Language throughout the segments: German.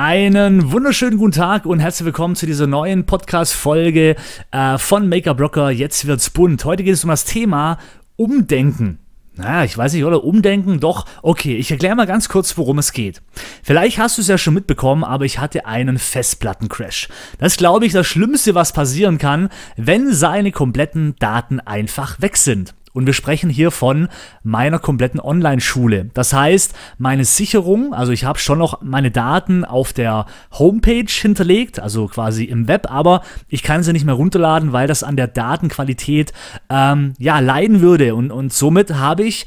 Einen wunderschönen guten Tag und herzlich willkommen zu dieser neuen Podcast-Folge äh, von Maker Blocker. Jetzt wird's bunt. Heute geht es um das Thema Umdenken. Naja, ich weiß nicht, oder umdenken? Doch, okay, ich erkläre mal ganz kurz, worum es geht. Vielleicht hast du es ja schon mitbekommen, aber ich hatte einen Festplattencrash. Das ist, glaube ich, das Schlimmste, was passieren kann, wenn seine kompletten Daten einfach weg sind. Und wir sprechen hier von meiner kompletten Online-Schule. Das heißt, meine Sicherung, also ich habe schon noch meine Daten auf der Homepage hinterlegt, also quasi im Web, aber ich kann sie nicht mehr runterladen, weil das an der Datenqualität ähm, ja leiden würde. Und, und somit habe ich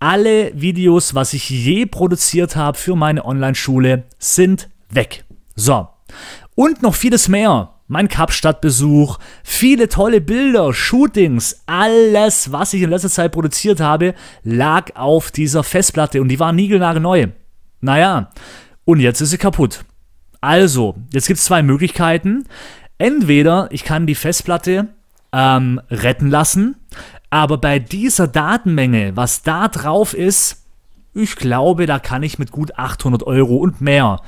alle Videos, was ich je produziert habe für meine Online-Schule, sind weg. So. Und noch vieles mehr mein Kapstadtbesuch, viele tolle Bilder, Shootings, alles, was ich in letzter Zeit produziert habe, lag auf dieser Festplatte und die war niegelnagelneu. Naja, und jetzt ist sie kaputt. Also, jetzt gibt es zwei Möglichkeiten. Entweder ich kann die Festplatte ähm, retten lassen, aber bei dieser Datenmenge, was da drauf ist, ich glaube, da kann ich mit gut 800 Euro und mehr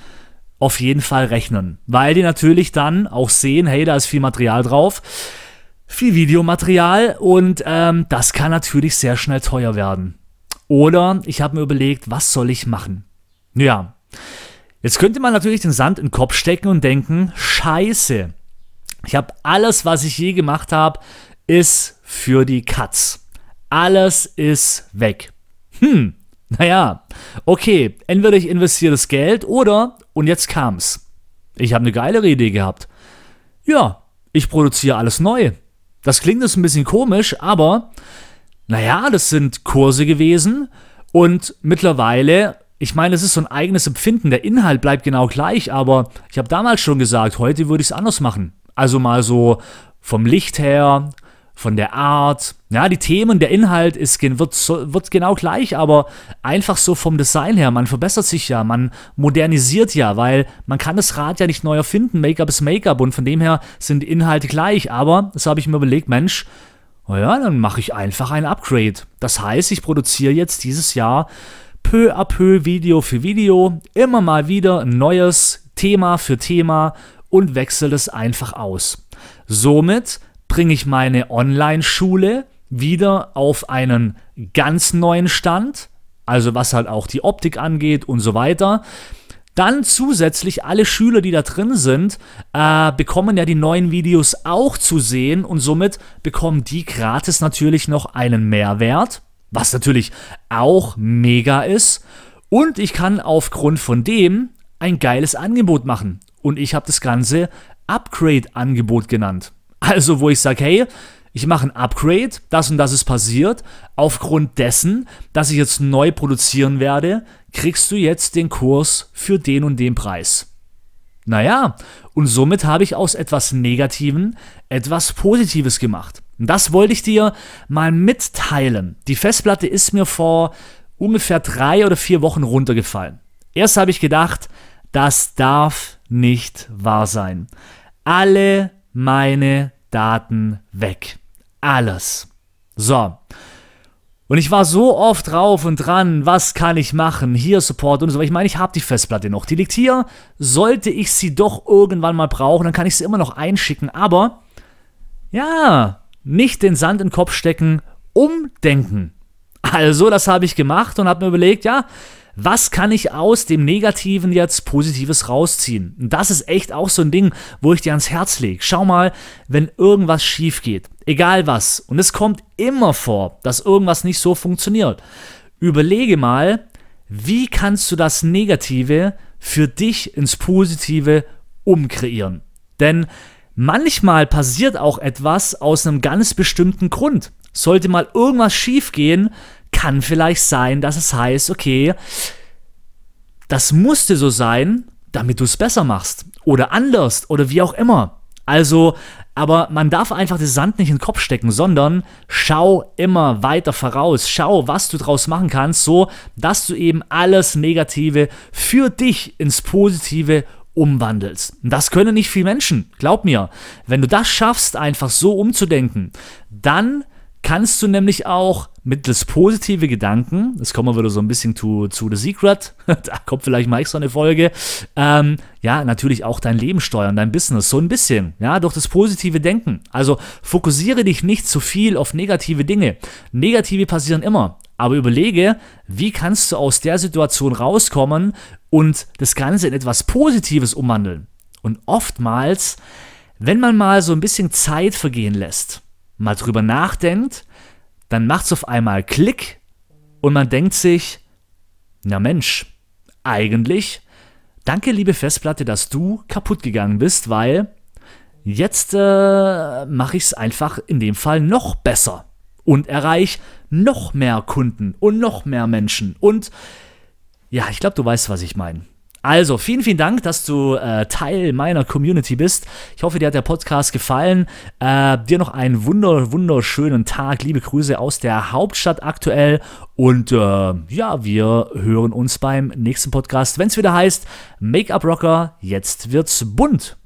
auf jeden Fall rechnen, weil die natürlich dann auch sehen, hey, da ist viel Material drauf, viel Videomaterial und ähm, das kann natürlich sehr schnell teuer werden. Oder ich habe mir überlegt, was soll ich machen? Ja, jetzt könnte man natürlich den Sand in den Kopf stecken und denken, scheiße, ich habe alles, was ich je gemacht habe, ist für die Katz. Alles ist weg. Hm, naja, okay, entweder ich investiere das Geld oder, und jetzt kam's. Ich habe eine geilere Idee gehabt. Ja, ich produziere alles neu. Das klingt jetzt ein bisschen komisch, aber naja, das sind Kurse gewesen und mittlerweile, ich meine, es ist so ein eigenes Empfinden. Der Inhalt bleibt genau gleich, aber ich habe damals schon gesagt, heute würde ich es anders machen. Also mal so vom Licht her, von der Art. Ja, die Themen, der Inhalt ist, wird, wird genau gleich, aber einfach so vom Design her. Man verbessert sich ja, man modernisiert ja, weil man kann das Rad ja nicht neu erfinden. Make-up ist Make-up und von dem her sind die Inhalte gleich. Aber das habe ich mir überlegt, Mensch, naja, dann mache ich einfach ein Upgrade. Das heißt, ich produziere jetzt dieses Jahr peu à peu Video für Video, immer mal wieder ein neues Thema für Thema und wechsle es einfach aus. Somit bringe ich meine Online-Schule wieder auf einen ganz neuen Stand, also was halt auch die Optik angeht und so weiter. Dann zusätzlich alle Schüler, die da drin sind, äh, bekommen ja die neuen Videos auch zu sehen und somit bekommen die gratis natürlich noch einen Mehrwert, was natürlich auch mega ist. Und ich kann aufgrund von dem ein geiles Angebot machen. Und ich habe das Ganze Upgrade-Angebot genannt. Also, wo ich sage, hey, ich mache ein Upgrade, das und das ist passiert. Aufgrund dessen, dass ich jetzt neu produzieren werde, kriegst du jetzt den Kurs für den und den Preis. Naja, und somit habe ich aus etwas Negativen etwas Positives gemacht. Und das wollte ich dir mal mitteilen. Die Festplatte ist mir vor ungefähr drei oder vier Wochen runtergefallen. Erst habe ich gedacht, das darf nicht wahr sein. Alle meine Daten weg. Alles. So. Und ich war so oft drauf und dran, was kann ich machen, hier Support und so. Ich meine, ich habe die Festplatte noch. Die liegt hier. Sollte ich sie doch irgendwann mal brauchen, dann kann ich sie immer noch einschicken. Aber, ja, nicht den Sand in den Kopf stecken, umdenken. Also, das habe ich gemacht und habe mir überlegt, ja, was kann ich aus dem Negativen jetzt Positives rausziehen? Und das ist echt auch so ein Ding, wo ich dir ans Herz lege. Schau mal, wenn irgendwas schief geht, egal was, und es kommt immer vor, dass irgendwas nicht so funktioniert, überlege mal, wie kannst du das Negative für dich ins Positive umkreieren? Denn manchmal passiert auch etwas aus einem ganz bestimmten Grund. Sollte mal irgendwas schiefgehen, kann vielleicht sein, dass es heißt, okay, das musste so sein, damit du es besser machst oder anders oder wie auch immer. Also, aber man darf einfach den Sand nicht in den Kopf stecken, sondern schau immer weiter voraus. Schau, was du draus machen kannst, so dass du eben alles Negative für dich ins Positive umwandelst. Das können nicht viele Menschen, glaub mir. Wenn du das schaffst, einfach so umzudenken, dann kannst du nämlich auch mittels positive Gedanken, das kommen wir wieder so ein bisschen zu, zu The Secret, da kommt vielleicht mal extra eine Folge, ähm, ja, natürlich auch dein Leben steuern, dein Business, so ein bisschen, ja, durch das positive Denken. Also fokussiere dich nicht zu viel auf negative Dinge. Negative passieren immer, aber überlege, wie kannst du aus der Situation rauskommen und das Ganze in etwas Positives umwandeln. Und oftmals, wenn man mal so ein bisschen Zeit vergehen lässt, mal drüber nachdenkt, dann macht es auf einmal Klick und man denkt sich, na Mensch, eigentlich, danke liebe Festplatte, dass du kaputt gegangen bist, weil jetzt äh, mache ich es einfach in dem Fall noch besser und erreiche noch mehr Kunden und noch mehr Menschen und ja, ich glaube, du weißt, was ich meine. Also, vielen, vielen Dank, dass du äh, Teil meiner Community bist. Ich hoffe, dir hat der Podcast gefallen. Äh, dir noch einen wunder, wunderschönen Tag. Liebe Grüße aus der Hauptstadt aktuell. Und äh, ja, wir hören uns beim nächsten Podcast, wenn es wieder heißt Make-up Rocker, jetzt wird's bunt.